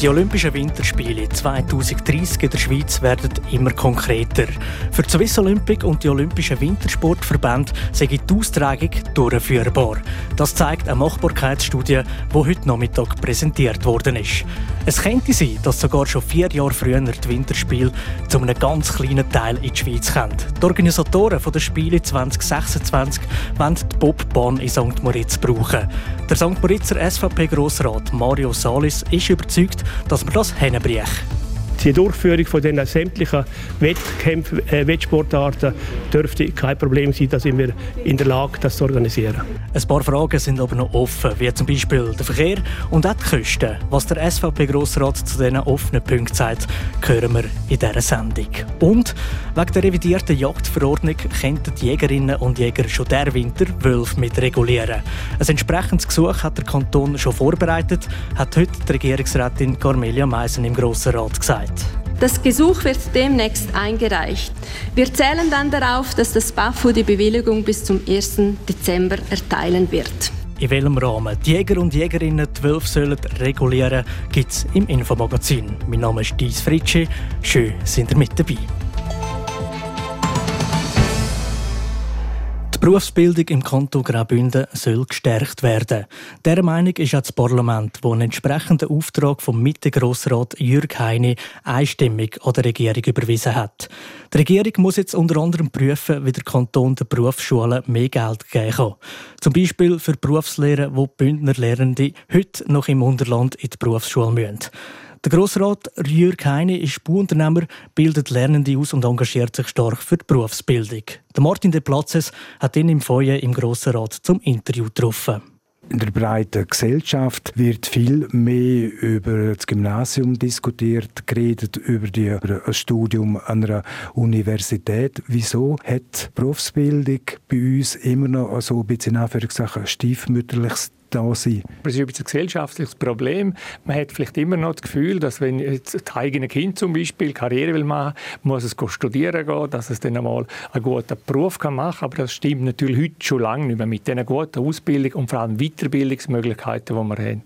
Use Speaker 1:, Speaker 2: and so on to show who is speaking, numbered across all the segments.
Speaker 1: Die Olympischen Winterspiele 2030 in der Schweiz werden immer konkreter. Für die Swiss Olympic und die Olympischen Wintersportverbände sei die Austragung durchführbar. Das zeigt eine Machbarkeitsstudie, die heute Nachmittag präsentiert worden ist. Es könnte sein, dass sogar schon vier Jahre früher die Winterspiele zu einem ganz kleinen Teil in die Schweiz kommen. Die Organisatoren der Spiele 2026 wollen die Bobbahn in St. Moritz brauchen. Der St. Moritzer SVP-Grossrat Mario Salis ist überzeugt, dass man das hinbringen.
Speaker 2: Die Durchführung von den sämtlichen Wettkämpfen, äh, Wettsportarten dürfte kein Problem sein, da sind wir in der Lage, das zu organisieren.
Speaker 1: Ein paar Fragen sind aber noch offen, wie zum Beispiel der Verkehr und auch die Kosten. Was der SVP-Grossrat zu diesen offenen Punkten sagt, hören wir in dieser Sendung. Und wegen der revidierten Jagdverordnung könnten die Jägerinnen und Jäger schon der Winter Wölfe mit regulieren. Ein entsprechendes Gesuch hat der Kanton schon vorbereitet, hat heute die Regierungsrätin Carmelia Meisen im Grossen Rat gesagt.
Speaker 3: Das Gesuch wird demnächst eingereicht. Wir zählen dann darauf, dass das BAFU die Bewilligung bis zum 1. Dezember erteilen wird.
Speaker 1: In welchem Rahmen die Jäger und Jägerinnen die Wölfe sollen regulieren, gibt es im Infomagazin. Mein Name ist Dies Fritschi. Schön, sind ihr mit dabei. Die Berufsbildung im Kanton Graubünden soll gestärkt werden. Dieser Meinung ist auch das Parlament, das einen entsprechenden Auftrag vom Mitte-Grossrat Jürg Heine einstimmig an die Regierung überwiesen hat. Die Regierung muss jetzt unter anderem prüfen, wie der Kanton den Berufsschulen mehr Geld geben kann. Zum Beispiel für Berufslehrer, wo Bündner Lehrende heute noch im Unterland in die Berufsschule müssen. Der Grossrat Jürg Heine ist Bauunternehmer, bildet Lernende aus und engagiert sich stark für die Berufsbildung. Der Martin de Platzes hat ihn im Feuer im Grossen Rat zum Interview getroffen.
Speaker 4: In der breiten Gesellschaft wird viel mehr über das Gymnasium diskutiert, geredet über, die, über ein Studium an einer Universität. Wieso hat Berufsbildung bei uns immer noch so ein bisschen Anführungszeichen stiefmütterliches da sein.
Speaker 5: Das ist ein gesellschaftliches Problem. Man hat vielleicht immer noch das Gefühl, dass wenn jetzt das eigene Kind zum Beispiel Karriere will machen, muss es studieren gehen, dass es dann einmal einen guten Beruf kann machen kann. Aber das stimmt natürlich heute schon lange nicht mehr. Mit diesen guten Ausbildung und vor allem Weiterbildungsmöglichkeiten, die wir haben,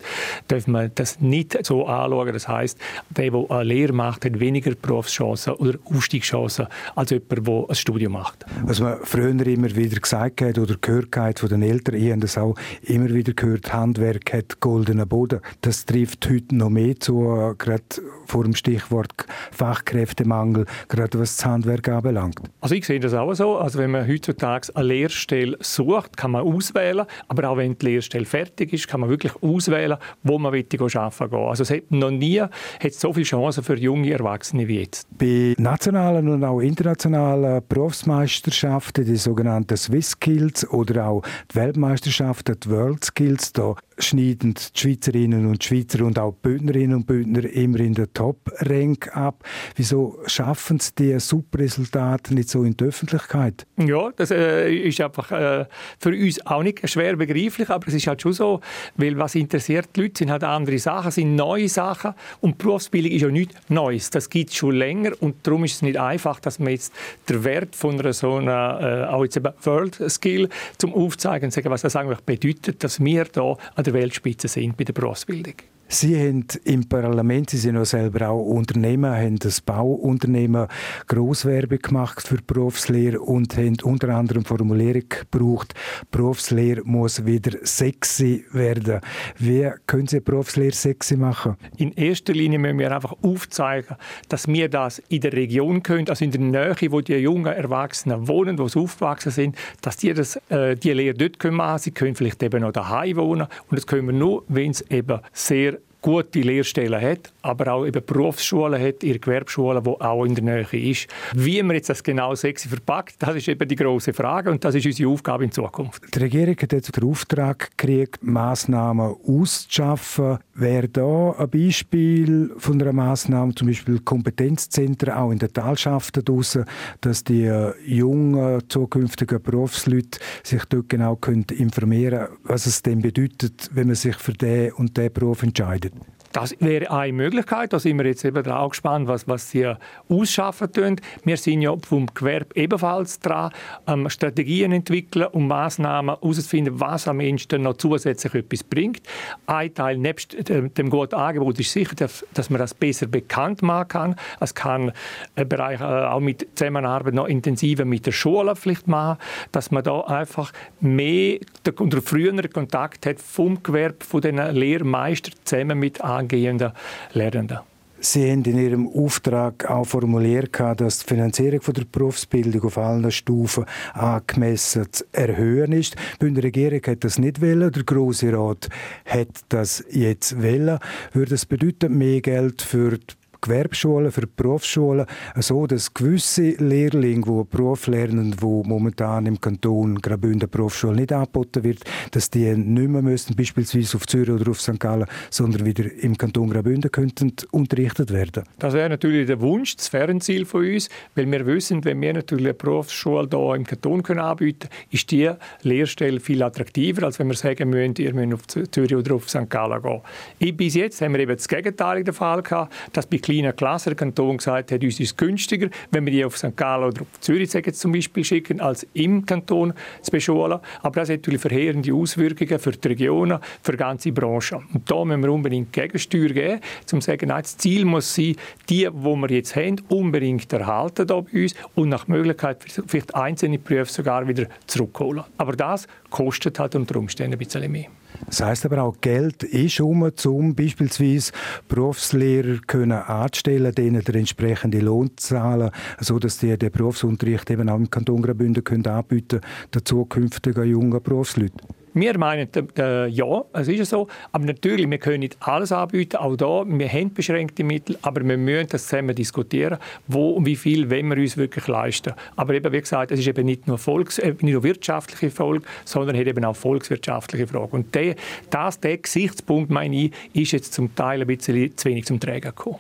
Speaker 5: darf man das nicht so anschauen. Das heisst, der, der eine Lehre macht, hat weniger Berufschancen oder Aufstiegschancen als jemand, der ein Studium macht.
Speaker 4: Was man früher immer wieder gesagt hat oder gehört hat von den Eltern, ich habe das auch immer wieder gehört, gehört, Handwerk hat goldenen Boden. Das trifft heute noch mehr zu, gerade vor dem Stichwort Fachkräftemangel, gerade was das Handwerk anbelangt.
Speaker 5: Also ich sehe das auch so. Also wenn man heutzutage eine Lehrstelle sucht, kann man auswählen, aber auch wenn die Lehrstelle fertig ist, kann man wirklich auswählen, wo man arbeiten will. Also es hat noch nie hat so viele Chancen für junge Erwachsene wie jetzt.
Speaker 4: Bei nationalen und auch internationalen Berufsmeisterschaften, die sogenannten Swiss Skills oder auch die Weltmeisterschaften, die World Skills, jetzt da schneiden die Schweizerinnen und Schweizer und auch Bündnerinnen und Bündner immer in der Top-Rank ab. Wieso schaffen sie diese super Resultate nicht so in der Öffentlichkeit?
Speaker 5: Ja, das äh, ist einfach äh, für uns auch nicht schwer begreiflich, aber es ist halt schon so, weil was interessiert die Leute, sind halt andere Sachen, sind neue Sachen und Berufsbildung ist ja nichts Neues. Das gibt es schon länger und darum ist es nicht einfach, dass man jetzt den Wert von einer so einer, äh, auch jetzt World Skill zum Aufzeigen und sagen, was das eigentlich bedeutet, dass wir da der Weltspitze sind bei der Berufsbildung.
Speaker 4: Sie haben im Parlament, Sie sind ja selber auch Unternehmer, haben das Bauunternehmen Grosswerbe gemacht für Berufslehre und haben unter anderem Formulierung gebraucht, Berufslehre muss wieder sexy werden. Wie können Sie Berufslehre sexy machen?
Speaker 5: In erster Linie müssen wir einfach aufzeigen, dass wir das in der Region können, also in der Nähe, wo die jungen Erwachsenen wohnen, wo sie aufgewachsen sind, dass die das, äh, die Lehre dort machen können. Sie können vielleicht eben noch daheim wohnen und das können wir nur, wenn es eben sehr gute Lehrstellen hat, aber auch eben Berufsschulen hat, ihre Gewerbschulen, die auch in der Nähe ist. Wie man jetzt das genau sexy verpackt, das ist eben die große Frage und das ist unsere Aufgabe in Zukunft.
Speaker 4: Die Regierung hat jetzt den Auftrag gekriegt, Massnahmen auszuschaffen. Wäre da ein Beispiel von einer Massnahme, zum Beispiel Kompetenzzentren auch in den Talschaften draussen, dass die jungen zukünftigen Berufsleute sich dort genau informieren können, was es denn bedeutet, wenn man sich für den und den Beruf entscheidet?
Speaker 5: Das wäre eine Möglichkeit. Da sind wir jetzt eben auch gespannt, was, was sie ausschaffen tun. Wir sind ja vom Gewerbe ebenfalls dran, ähm, Strategien entwickeln und Massnahmen herauszufinden, was am Menschen noch zusätzlich etwas bringt. Ein Teil nebst dem guten Angebot ist sicher, dass, man das besser bekannt machen kann. Es kann ein Bereich äh, auch mit Zusammenarbeit noch intensiver mit der Schule vielleicht machen, dass man da einfach mehr oder früheren Kontakt hat vom Gewerbe, von den Lehrmeistern zusammen mit Angeboten angehenden Lernenden.
Speaker 4: Sie haben in Ihrem Auftrag auch formuliert, dass die Finanzierung der Berufsbildung auf allen Stufen angemessen zu erhöhen ist. Die Bündner Regierung hat das nicht wollen, der Grosse Rat hat das jetzt wollen. Würde das bedeuten, mehr Geld für die Gewerbschulen, für Berufsschulen, so dass gewisse Lehrlinge, die Beruf lernen, die momentan im Kanton Graubünden Berufsschule nicht angeboten wird, dass die nicht mehr müssen, beispielsweise auf Zürich oder auf St. Gallen, sondern wieder im Kanton Graubünden könnten unterrichtet werden.
Speaker 5: Das wäre natürlich der Wunsch, das Fernziel von uns, weil wir wissen, wenn wir natürlich eine Berufsschule hier im Kanton können anbieten können, ist die Lehrstelle viel attraktiver, als wenn wir sagen müssen, ihr müsst auf Zürich oder auf St. Gallen gehen. Bis jetzt haben wir eben das Gegenteil der Fall gehabt, dass bei kleiner Klasse der Kanton gesagt hat, uns ist es günstiger, wenn wir die auf St. Gallen oder auf Zürich zum Beispiel schicken, als im Kanton zu beschulen. Aber das hat natürlich verheerende Auswirkungen für die Regionen, für die ganze Branche. Und da müssen wir unbedingt Gegensteuer geben, um zu sagen, nein, das Ziel muss sein, die, die wir jetzt haben, unbedingt erhalten hier bei uns und nach Möglichkeit vielleicht einzelne Berufe sogar wieder zurückholen. Aber das kostet halt unter Umständen ein bisschen mehr.
Speaker 4: Das heisst aber auch, Geld ist um, um beispielsweise Berufslehrer können anzustellen, denen der entsprechende Lohn zahlen, sodass die den Berufsunterricht eben auch im Kanton Graubünden können anbieten den zukünftigen jungen Berufsleuten.
Speaker 5: Wir meinen, äh, ja, es ist so. Aber natürlich, wir können nicht alles anbieten. Auch da, wir haben beschränkte Mittel, aber wir müssen das zusammen diskutieren, wo und wie viel wollen wir uns wirklich leisten. Aber eben, wie gesagt, es ist eben nicht nur, Volks-, äh, nicht nur wirtschaftliche Folge, sondern hat eben auch volkswirtschaftliche Fragen. Und der, das, der Gesichtspunkt, meine ich, ist jetzt zum Teil ein bisschen zu wenig zum Träger gekommen.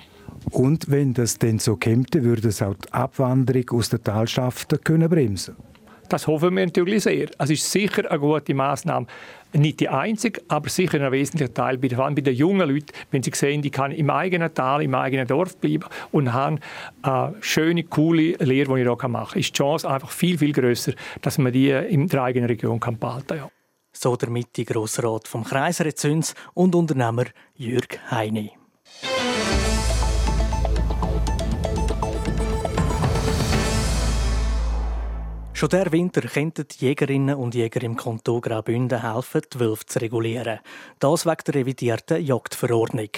Speaker 4: Und wenn das denn so käme, würde es auch die Abwanderung aus den Talschaften können bremsen
Speaker 5: das hoffen wir natürlich sehr. Es ist sicher eine gute Maßnahme. Nicht die einzige, aber sicher ein wesentlicher Teil, vor allem bei den jungen Leuten, wenn sie sehen, die können im eigenen Tal, im eigenen Dorf bleiben und haben eine schöne, coole Lehre, die ich hier machen kann, ist die Chance einfach viel, viel grösser, dass man die in der eigenen Region kann behalten kann. Ja.
Speaker 1: So der Mitte-Grossrat vom Kreis Rezüns und Unternehmer Jürg Heine. Schon der Winter könnten die Jägerinnen und Jäger im Kanton Graubünden helfen, die Wölfe zu regulieren. Das wegen der revidierten Jagdverordnung.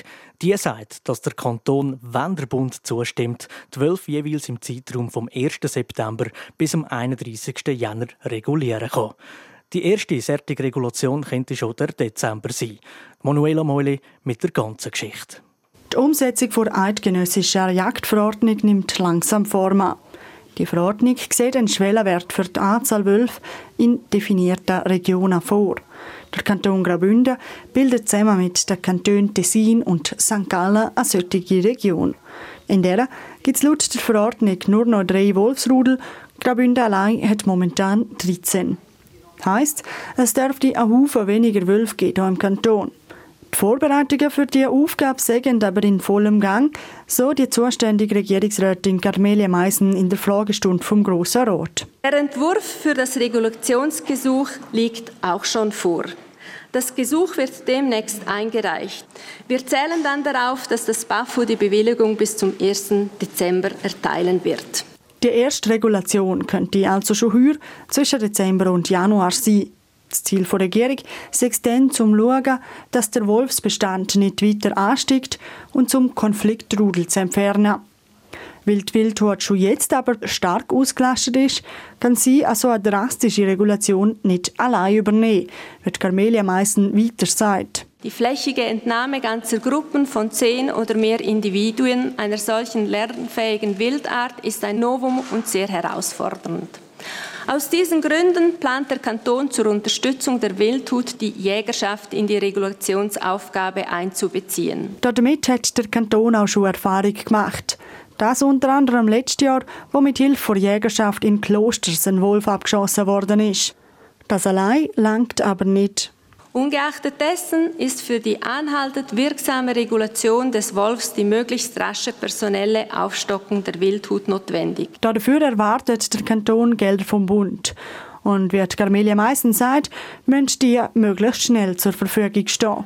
Speaker 1: Die sagt, dass der Kanton, wenn der Bund zustimmt, die Wölfe jeweils im Zeitraum vom 1. September bis zum 31. Jänner regulieren kann. Die erste solche Regulation könnte schon der Dezember sein. Manuela Meuli mit der ganzen Geschichte.
Speaker 6: Die Umsetzung der eidgenössischen Jagdverordnung nimmt langsam Form an. Die Verordnung sieht einen Schwellenwert für die Anzahl Wölfe in definierten Regionen vor. Der Kanton Graubünden bildet zusammen mit den Kantonen Tessin und St. Gallen eine solche Region. In der gibt es laut der Verordnung nur noch drei Wolfsrudel. Graubünden allein hat momentan 13. Das heisst, es dürfte ein Haufen weniger Wölfe geben hier im Kanton. Die Vorbereitungen für diese Aufgabe sind aber in vollem Gang, so die zuständige Regierungsrätin Carmelia Meisen in der Fragestunde vom Grossen Rat.
Speaker 3: Der Entwurf für das Regulationsgesuch liegt auch schon vor. Das Gesuch wird demnächst eingereicht. Wir zählen dann darauf, dass das BAFU die Bewilligung bis zum 1. Dezember erteilen wird.
Speaker 6: Die erste Regulation könnte also schon heuer zwischen Dezember und Januar sein. Das Ziel der Regierung ist dann, zum schauen, dass der Wolfsbestand nicht weiter ansteigt und zum Konfliktrudel zu entfernen. Weil die Wildhut schon jetzt aber stark ausgelastet ist, kann sie also eine drastische Regulation nicht allein übernehmen, wird Carmelia Meissen weiter sagt.
Speaker 3: Die flächige Entnahme ganzer Gruppen von zehn oder mehr Individuen einer solchen lernfähigen Wildart ist ein Novum und sehr herausfordernd. Aus diesen Gründen plant der Kanton zur Unterstützung der Wildhut die Jägerschaft in die Regulationsaufgabe einzubeziehen.
Speaker 6: Damit hat der Kanton auch schon Erfahrung gemacht. Das unter anderem letztes Jahr, wo mit Hilfe der Jägerschaft in Klosters ein Wolf abgeschossen worden ist. Das allein langt aber nicht.
Speaker 3: Ungeachtet dessen ist für die anhaltend wirksame Regulation des Wolfs die möglichst rasche personelle Aufstockung der Wildhut notwendig.
Speaker 6: Dafür erwartet der Kanton Gelder vom Bund. Und wie Carmelia meistens sagt, müssen die möglichst schnell zur Verfügung stehen.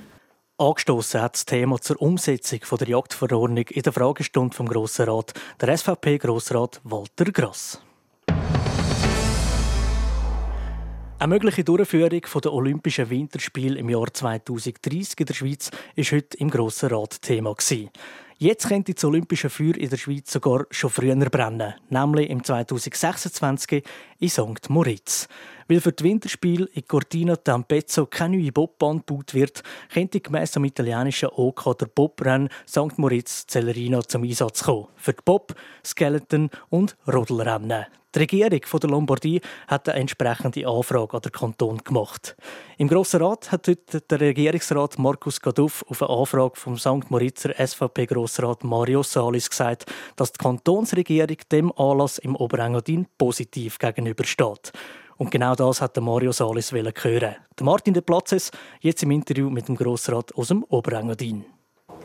Speaker 1: Angestoßen hat das Thema zur Umsetzung der Jagdverordnung in der Fragestunde vom Grossen Rat der SVP-Grossrat Walter Gross. Eine mögliche Durchführung der Olympischen Winterspiele im Jahr 2030 in der Schweiz ist heute im Grossen Rat Thema. Jetzt könnte das Olympische Feuer in der Schweiz sogar schon früher brennen, nämlich im 2026 in St. Moritz. Weil für die Winterspiele in Cortina d'Ampezzo keine neue Bobbahn gebaut wird, könnte gemäss dem italienischen OK der Bobrennen St. Moritz Celerino zum Einsatz kommen. Für die Bob, Skeleton und Rodelrennen. Die Regierung von der Lombardie hat eine entsprechende Anfrage an den Kanton gemacht. Im Grossen Rat hat heute der Regierungsrat Markus Gaduff auf eine Anfrage vom St. Moritzer SVP-Grossrat Mario Salis gesagt, dass die Kantonsregierung dem Anlass im Oberengadin positiv gegenübersteht. Und genau das hat Mario Salis hören. Martin de Platzes jetzt im Interview mit dem Grossrat aus dem Oberengadin.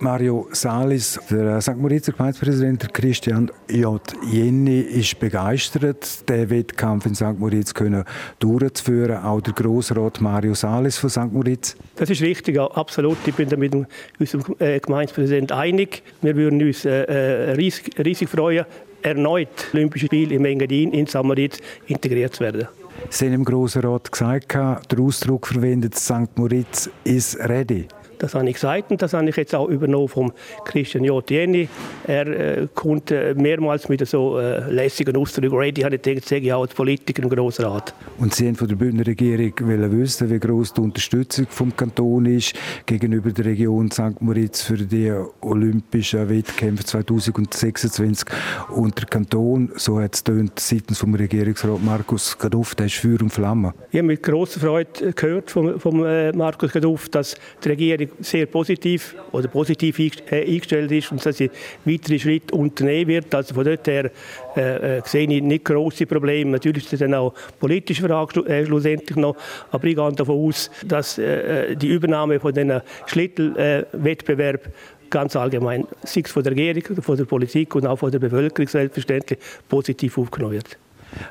Speaker 4: Mario Salis, der St. Moritzer Gemeindepräsident Christian J. Jenny, ist begeistert, den Wettkampf in St. Moritz können durchzuführen. Auch der Grossrat Mario Salis von St. Moritz.
Speaker 2: Das ist richtig, absolut. Ich bin da mit unserem äh, Gemeindepräsidenten einig. Wir würden uns äh, äh, riesig, riesig freuen, erneut Olympische Spiele im Engadin in St. Moritz integriert zu werden.
Speaker 4: Sie haben im Grossen Rat gesagt, der Ausdruck verwendet, St. Moritz ist ready.
Speaker 2: Das habe ich gesagt und das habe ich jetzt auch übernommen vom Christian J. Jenny. Er äh, kommt äh, mehrmals mit so äh, lässigen Ausdrücken. Ready habe ich gedacht, sage ich auch als Politiker im Grossen Rat.
Speaker 4: Und Sie haben von der Bündner Regierung wissen, wie groß die Unterstützung vom Kanton ist gegenüber der Region St. Moritz für die Olympischen Wettkämpfe 2026. Und der Kanton, so hat es tönt, seitens vom Regierungsrat Markus Gaduff, der ist Feuer und Flamme.
Speaker 2: Ich habe mit grosser Freude gehört vom, vom äh, Markus Gaduff, dass die Regierung sehr positiv oder positiv äh, eingestellt ist und dass sie weitere Schritte unternehmen wird. Also von dort her äh, äh, sehe ich nicht große Probleme. Natürlich ist das dann auch politische Frage äh, schlussendlich noch, aber ich gehe davon aus, dass äh, die Übernahme von diesen Schlittelwettbewerb ganz allgemein, sei es von der Regierung, von der Politik und auch von der Bevölkerung selbstverständlich positiv aufgenommen wird.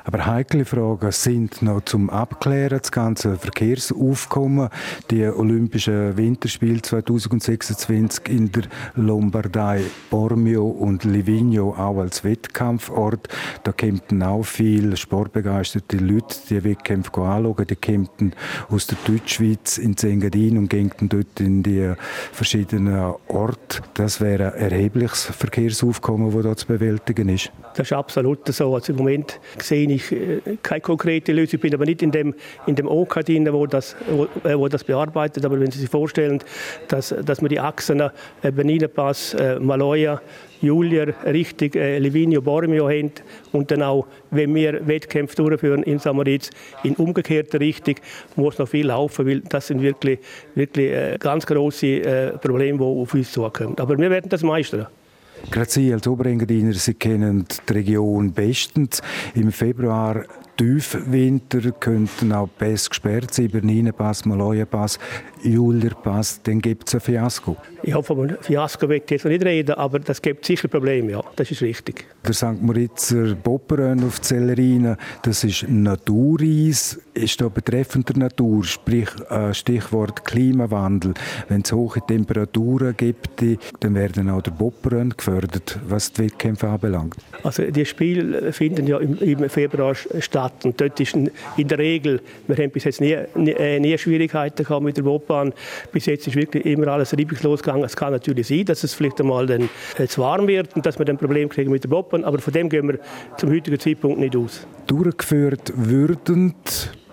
Speaker 4: Aber heikle Fragen sind noch zum Abklären. Das ganze Verkehrsaufkommen, die Olympischen Winterspiele 2026 in der Lombardei, Bormio und Livigno auch als Wettkampfort. Da kämpfen auch viele sportbegeisterte Leute, die Wettkämpfe anschauen. Die kämpfen aus der Deutschschweiz in Engadin und gehen dort in die verschiedenen Orte. Das wäre ein erhebliches Verkehrsaufkommen, das da zu bewältigen ist.
Speaker 2: Das ist absolut so. Also Im Moment sehe ich äh, keine konkrete Lösung. Bin aber nicht in dem, in dem OK drin, wo das, wo, äh, wo das bearbeitet. Aber wenn Sie sich vorstellen, dass, dass man die Achsen äh, Benin-Pass, äh, Maloja, Julier richtig äh, Livigno Bormio haben und dann auch, wenn wir Wettkämpfe durchführen in Samaritz in umgekehrter Richtung, muss noch viel laufen, weil das sind wirklich, wirklich äh, ganz große äh, Probleme, die auf uns zukommen. Aber wir werden das meistern.
Speaker 4: Gerade Sie als Oberengadiner, Sie kennen die Region bestens. Im Februar Tiefwinter könnten auch Pässe gesperrt sein, Bernina-Pass, Maloja-Pass, Julier-Pass, dann gibt es ein Fiasko.
Speaker 2: Ja, vom Fiasko will ich jetzt nicht reden, aber das gibt sicher Probleme, ja, das ist richtig.
Speaker 4: Der St. Moritzer Bopperen auf Zellerina, das ist Natureis, ist da betreffend der Natur, sprich äh, Stichwort Klimawandel. Wenn es hohe Temperaturen gibt, dann werden auch der Bopperen gefördert, was die Wettkämpfe anbelangt.
Speaker 2: Also die Spiele finden ja im Februar statt Stadt. Und dort ist in der Regel, wir haben bis jetzt nie, nie, äh, nie Schwierigkeiten gehabt mit der Bobbahn. Bis jetzt ist wirklich immer alles reibungslos gegangen. Es kann natürlich sein, dass es vielleicht einmal dann äh, zu warm wird und dass wir dann Probleme kriegen mit der Bobbahn. Aber von dem gehen wir zum heutigen Zeitpunkt nicht aus.
Speaker 4: Durchgeführt würden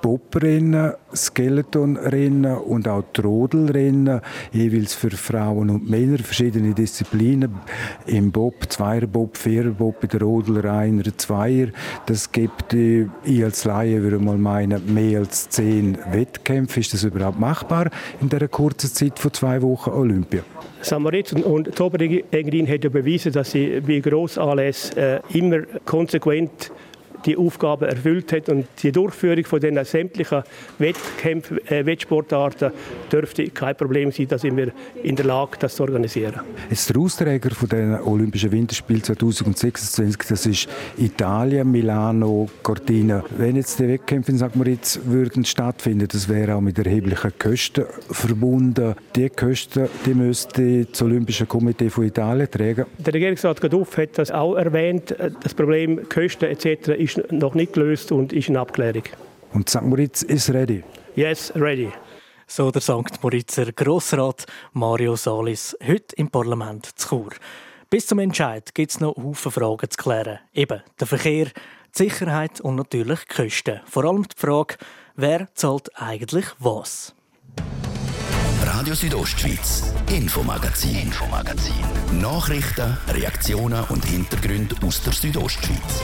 Speaker 4: Bobrennen, Skeletonrennen und auch Trodelrennen, jeweils für Frauen und Männer, verschiedene Disziplinen. Im Bob, Zweierbob, Viererbob, bei der Rodel, Einer, Zweier. Das gibt, ich als Laie würde mal meinen, mehr als zehn Wettkämpfe. Ist das überhaupt machbar in dieser kurzen Zeit von zwei Wochen Olympia?
Speaker 2: Samaritz und Toberegrin hat ja bewiesen, dass sie bei Grossanlässen äh, immer konsequent die Aufgabe erfüllt hat. Und die Durchführung von den sämtlichen Wettkämpfen, äh, Wettsportarten dürfte kein Problem sein, da sind wir in der Lage, das zu organisieren.
Speaker 4: Jetzt der Austräger von den Olympischen Winterspielen 2026, das ist Italien, Milano, Cortina. Wenn jetzt die Wettkämpfe in St. Moritz würden stattfinden, das wäre auch mit erheblichen Kosten verbunden. Die Kosten, die müsste das Olympische Komitee von Italien tragen.
Speaker 2: Der Regierungsrat Gaduff hat das auch erwähnt. Das Problem Kosten etc. ist ist noch nicht gelöst und ist in Abklärung.
Speaker 4: Und St. Moritz ist ready?
Speaker 2: Yes, ready.
Speaker 1: So der St. Moritzer Grossrat Mario Salis heute im Parlament zu Chur. Bis zum Entscheid gibt es noch Haufen Fragen zu klären. Eben der Verkehr, die Sicherheit und natürlich die Kosten. Vor allem die Frage, wer zahlt eigentlich was?
Speaker 7: Radio Südostschweiz, Infomagazin, Infomagazin. Nachrichten, Reaktionen und Hintergründe aus der Südostschweiz.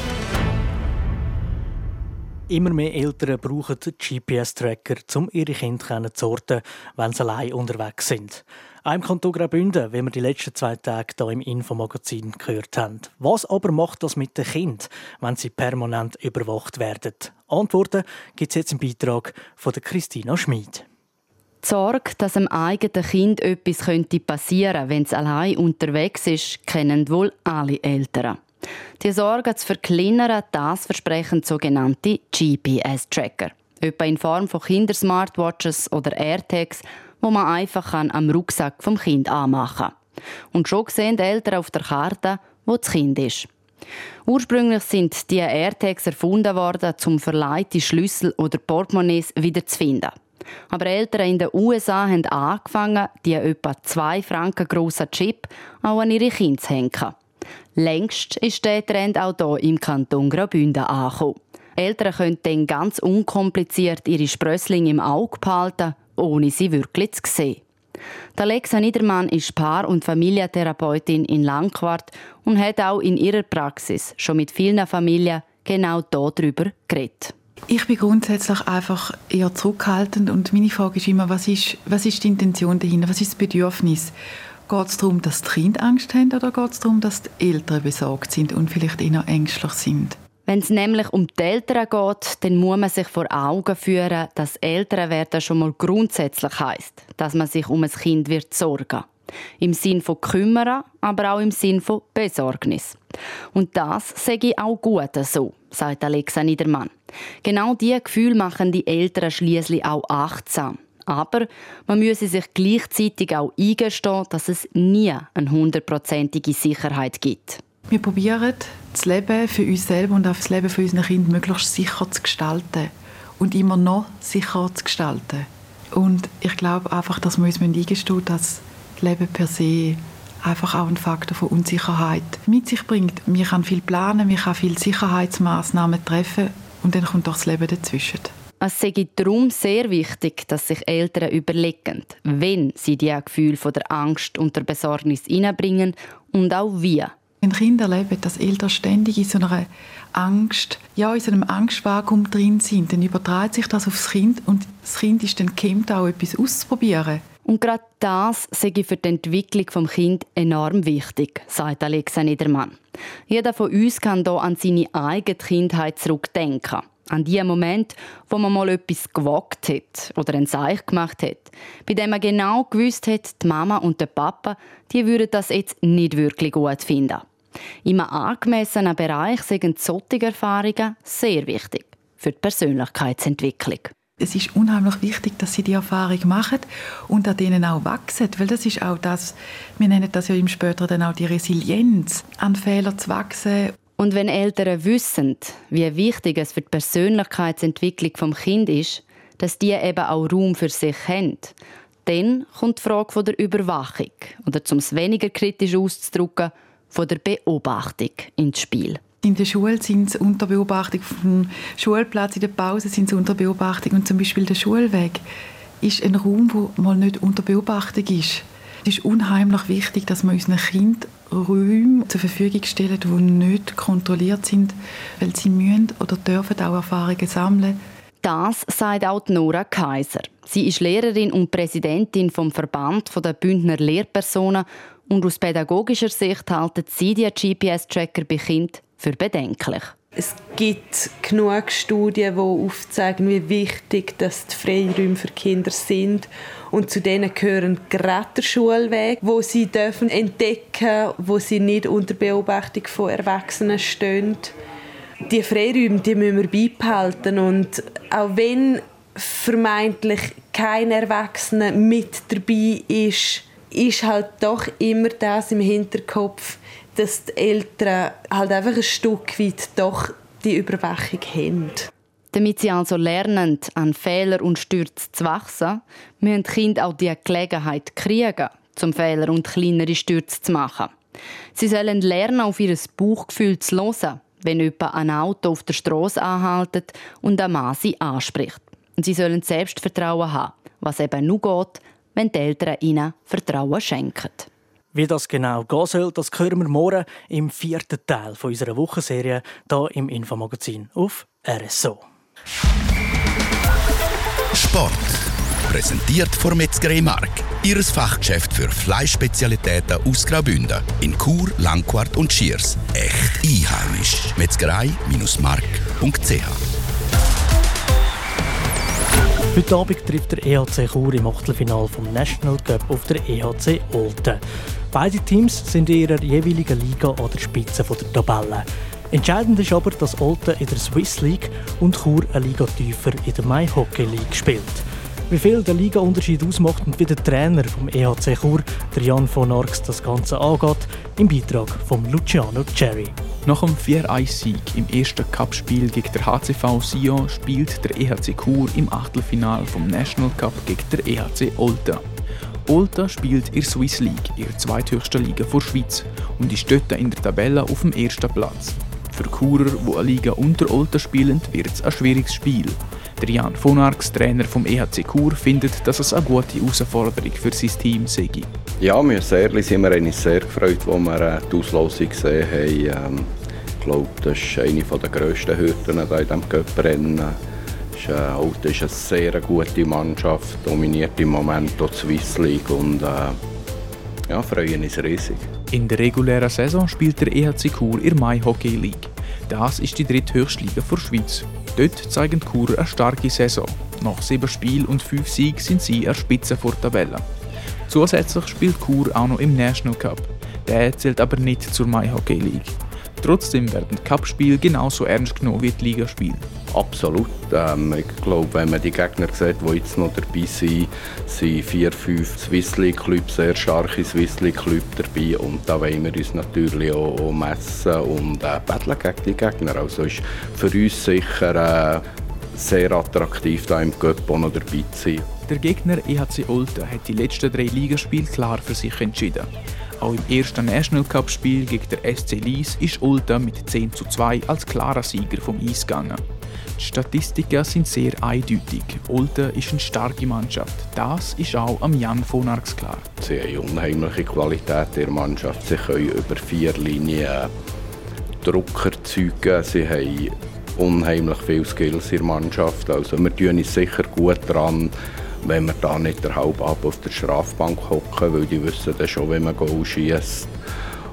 Speaker 1: Immer mehr Eltern brauchen GPS-Tracker, um ihre Kinder zu orten, wenn sie allein unterwegs sind. Auch im Kanton Graubünden, wie wir die letzten zwei Tage hier im Infomagazin gehört haben. Was aber macht das mit den Kindern, wenn sie permanent überwacht werden? Antworten gibt es jetzt im Beitrag von Christina Schmid.
Speaker 8: Die Sorge, dass dem eigenen Kind etwas passieren könnte, wenn es allein unterwegs ist, kennen wohl alle Eltern. Die Sorge zu verkleinern, das versprechen sogenannte GPS-Tracker. Etwa in Form von Kindersmartwatches oder AirTags, wo man einfach am Rucksack vom Kind anmachen kann. Und schon sehen die Eltern auf der Karte, wo das Kind ist. Ursprünglich sind die AirTags erfunden worden, um verleihte Schlüssel oder Portemonnaies wieder zu finden. Aber Eltern in den USA haben angefangen, die etwa zwei Franken grossen Chip auch an ihre Kinder zu hängen. Längst ist der Trend auch hier im Kanton Graubünden angekommen. Eltern können dann ganz unkompliziert ihre Sprösslinge im Auge behalten, ohne sie wirklich zu sehen. Alexa Niedermann ist Paar- und Familientherapeutin in Langquart und hat auch in ihrer Praxis schon mit vielen Familien genau darüber geredet.
Speaker 9: Ich bin grundsätzlich einfach eher zurückhaltend und meine Frage ist immer, was ist, was ist die Intention dahinter, was ist das Bedürfnis? Geht es darum, dass die Kinder Angst haben oder geht es darum, dass die Eltern besorgt sind und vielleicht eher ängstlich sind?
Speaker 8: Wenn es nämlich um die Eltern geht, dann muss man sich vor Augen führen, dass Elternwerden schon mal grundsätzlich heisst, dass man sich um ein Kind wird sorgen im Sinn von kümmern, aber auch im Sinn von Besorgnis. Und das sage ich auch gut so, sagt Alexa Niedermann. Genau diese Gefühle machen die Eltern schließlich auch achtsam. Aber man müsse sich gleichzeitig auch eingestehen, dass es nie eine hundertprozentige Sicherheit gibt.
Speaker 9: Wir probieren, das Leben für uns selber und auch das Leben für unsere Kinder möglichst sicher zu gestalten und immer noch sicherer zu gestalten. Und ich glaube einfach, dass wir uns eingestehen müssen, dass das Leben per se einfach auch ein Faktor von Unsicherheit mit sich bringt. Man kann viel planen, man kann viele Sicherheitsmaßnahmen treffen und dann kommt doch das Leben dazwischen.
Speaker 8: Es sei darum sehr wichtig, dass sich Eltern überlegen, wenn sie die Gefühle von der Angst und der Besorgnis hineinbringen und auch wie.
Speaker 9: Wenn Kinder erleben, dass Eltern ständig in so einer Angst, ja, in so einem Angstvakuum drin sind, dann überträgt sich das aufs Kind und das Kind ist dann gehemmt, auch etwas auszuprobieren.
Speaker 8: Und gerade das sei für die Entwicklung des Kind enorm wichtig, sagt Alexa Niedermann. Jeder von uns kann hier an seine eigene Kindheit zurückdenken. An die Moment, wo man mal etwas gewagt hat oder ein Zeichen gemacht hat, bei dem man genau gewusst hat, die Mama und der Papa, die würden das jetzt nicht wirklich gut finden. In einem angemessenen Bereich sind solche Erfahrungen sehr wichtig für die Persönlichkeitsentwicklung.
Speaker 9: Es ist unheimlich wichtig, dass sie die Erfahrung machen und an denen auch wachsen, weil das ist auch das, wir nennen das ja im später dann auch die Resilienz, an Fehlern zu wachsen
Speaker 8: und wenn Eltern wissen, wie wichtig es für die Persönlichkeitsentwicklung vom Kind ist, dass die eben auch Raum für sich haben, dann kommt die Frage der Überwachung oder zum es weniger kritisch auszudrücken, von der Beobachtung ins Spiel.
Speaker 9: In der Schule sind sie unter Beobachtung, vom Schulplatz in der Pause sind sie unter Beobachtung und zum Beispiel der Schulweg ist ein Raum, wo mal nicht unter Beobachtung ist. Es ist unheimlich wichtig, dass wir unseren Kindern Räume zur Verfügung stellen, die nicht kontrolliert sind, weil sie müssen oder dürfen auch Erfahrungen sammeln.
Speaker 8: Das sagt auch Nora Kaiser. Sie ist Lehrerin und Präsidentin vom Verband der Bündner Lehrpersonen und aus pädagogischer Sicht halten sie die GPS-Tracker bei Kindern für bedenklich.
Speaker 10: Es gibt genug Studien, die aufzeigen, wie wichtig dass die Freiräume für Kinder sind. Und zu denen gehören gerade der Schulweg, wo sie dürfen entdecken, wo sie nicht unter Beobachtung von Erwachsenen stehen. Die Freiräume, die müssen wir beibehalten und auch wenn vermeintlich kein Erwachsener mit dabei ist, ist halt doch immer das im Hinterkopf, dass die Eltern halt einfach ein Stück weit doch die Überwachung haben.
Speaker 8: Damit sie also lernen, an Fehler und Stürzen zu wachsen, müssen die Kinder auch die Gelegenheit kriegen, zum Fehler und kleinere Stürze zu machen. Sie sollen lernen, auf ihr Bauchgefühl zu hören, wenn jemand ein Auto auf der Straße anhaltet und ein Mann sie anspricht. Und sie sollen Selbstvertrauen haben, was eben nur geht, wenn die Eltern ihnen Vertrauen schenken.
Speaker 1: Wie das genau gehen soll, das hören wir morgen im vierten Teil unserer Wochenserie hier im Infomagazin auf RSO.
Speaker 7: Sport. Präsentiert von Metzgerei Mark. Ihres Fachgeschäft für Fleischspezialitäten aus Graubünden. In Chur, Langquart und Schiers. Echt einheimisch. Metzgerei-mark.ch
Speaker 1: Heute Abend trifft der EHC Chur im Achtelfinal vom National Cup auf der EHC Olten. Beide Teams sind in ihrer jeweiligen Liga an der Spitze der Tabelle. Entscheidend ist aber, dass Olten in der Swiss League und Chur eine Liga tiefer in der Mai Hockey League spielt. Wie viel der Liga-Unterschied ausmacht und wie der Trainer vom EHC Chur, der Jan von Arx, das Ganze angeht, im Beitrag von Luciano Cherry.
Speaker 11: Nach dem 4-1-Sieg im ersten Cup-Spiel gegen der HCV Sion spielt der EHC Chur im Achtelfinal vom National Cup gegen der EHC Olten. Olten spielt in der Swiss League, ihrer zweithöchsten Liga vor Schweiz, und ist dort in der Tabelle auf dem ersten Platz. Für Churer, die eine Liga unter Olten spielen, wird es ein schwieriges Spiel. Der Jan von Arx, Trainer vom EHC Chur, findet, dass es eine gute Herausforderung für sein Team sei.
Speaker 12: Ja, wir sind ehrlich, sind sehr gefreut, als wir äh, die Auslosung gesehen haben. Ähm, ich glaube, das ist eine der grössten Hürden in diesem Cup-Rennen. Alten ist eine sehr gute Mannschaft, dominiert im Moment die Swiss League und äh, ja, freuen uns riesig.
Speaker 11: In der regulären Saison spielt der EHC Chur in der Mai Hockey League. Das ist die dritthöchste Liga der Schweiz. Dort zeigen Chur eine starke Saison. Nach sieben Spielen und fünf Siegen sind sie an der Spitze vor Tabelle. Zusätzlich spielt Chur auch noch im National Cup. Der zählt aber nicht zur Mai Hockey League. Trotzdem werden die Cup-Spiele genauso ernst genommen wie die Ligaspiele.
Speaker 12: Absolut. Ähm, ich glaube, wenn man die Gegner sieht, die jetzt noch dabei sind, sind vier, fünf Swiss League Clubs, sehr starke Swiss League Clubs dabei. Und da wollen wir uns natürlich auch, messen und äh, betteln gegen die Gegner. Also ist für uns sicher äh, sehr attraktiv, da im Cup noch dabei zu sein.
Speaker 11: Der Gegner EHC Olten hat die letzten drei Ligaspiele klar für sich entschieden. Auch im ersten National Cup Spiel gegen der SC Lies ist Olten mit 10 zu 2 als klarer Sieger vom Eis gegangen. Die Statistiken sind sehr eindeutig. Olten ist eine starke Mannschaft. Das ist auch am Jan von Arx klar.
Speaker 12: Sie haben unheimliche Qualität der Mannschaft. Sie können über vier Linien Druck erzeugen. Sie haben unheimlich viele Skills in der Mannschaft. Also wir tun uns sicher gut daran, wenn wir da nicht der halb ab auf der Strafbank hocken, weil die wissen dann schon, wenn man Goal schießt.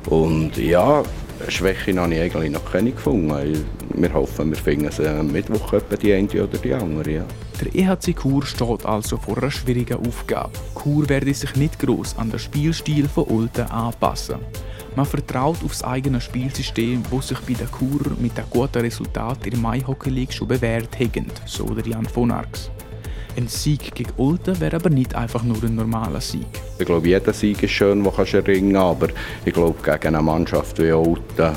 Speaker 12: Und ja, Schwäche habe ich eigentlich noch keine gefunden. Wir hoffen, wir finden es am Mittwoch etwa die eine oder die andere. Ja.
Speaker 11: Der EHC Chur steht also vor einer schwierigen Aufgabe. Chur werde sich nicht groß an den Spielstil von Olten anpassen. Man vertraut auf das eigene Spielsystem, das sich bei der Chur mit einem guten Resultat in der Mai Hockey League schon bewährt hat, so der Jan von Arx. Ein Sieg gegen Olten wäre aber nicht einfach nur ein normaler Sieg.
Speaker 12: Ich glaube, jeder Sieg ist schön, den kannst du erringen aber ich glaube, gegen eine Mannschaft wie Olten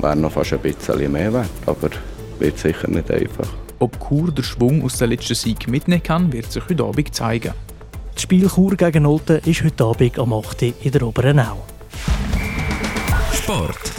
Speaker 12: wäre noch fast ein bisschen mehr wert. Aber wird sicher nicht einfach.
Speaker 11: Ob Chur den Schwung aus dem letzten Sieg mitnehmen kann, wird sich heute Abend zeigen.
Speaker 1: Das Spiel Chur gegen Olten ist heute Abend am 8. in der Oberen Au.
Speaker 7: Sport.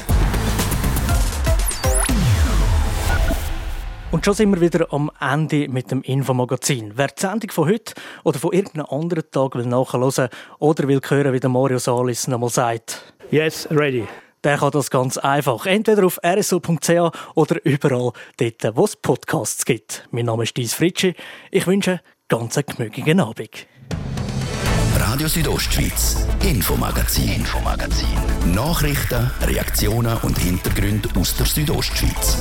Speaker 1: Und schon sind wir wieder am Ende mit dem Infomagazin. Wer die Sendung von heute oder von irgendeinem anderen Tag will nachhören oder will hören, wie der Mario Salis nochmal sagt.
Speaker 2: Yes, ready.
Speaker 1: Der kann das ganz einfach. Entweder auf rso.ch oder überall dort, wo es Podcasts gibt. Mein Name ist Dies Fritschi. Ich wünsche ganz einen gemütlichen Abend.
Speaker 7: Radio Südostschweiz, Infomagazin, Infomagazin. Nachrichten, Reaktionen und Hintergründe aus der Südostschweiz.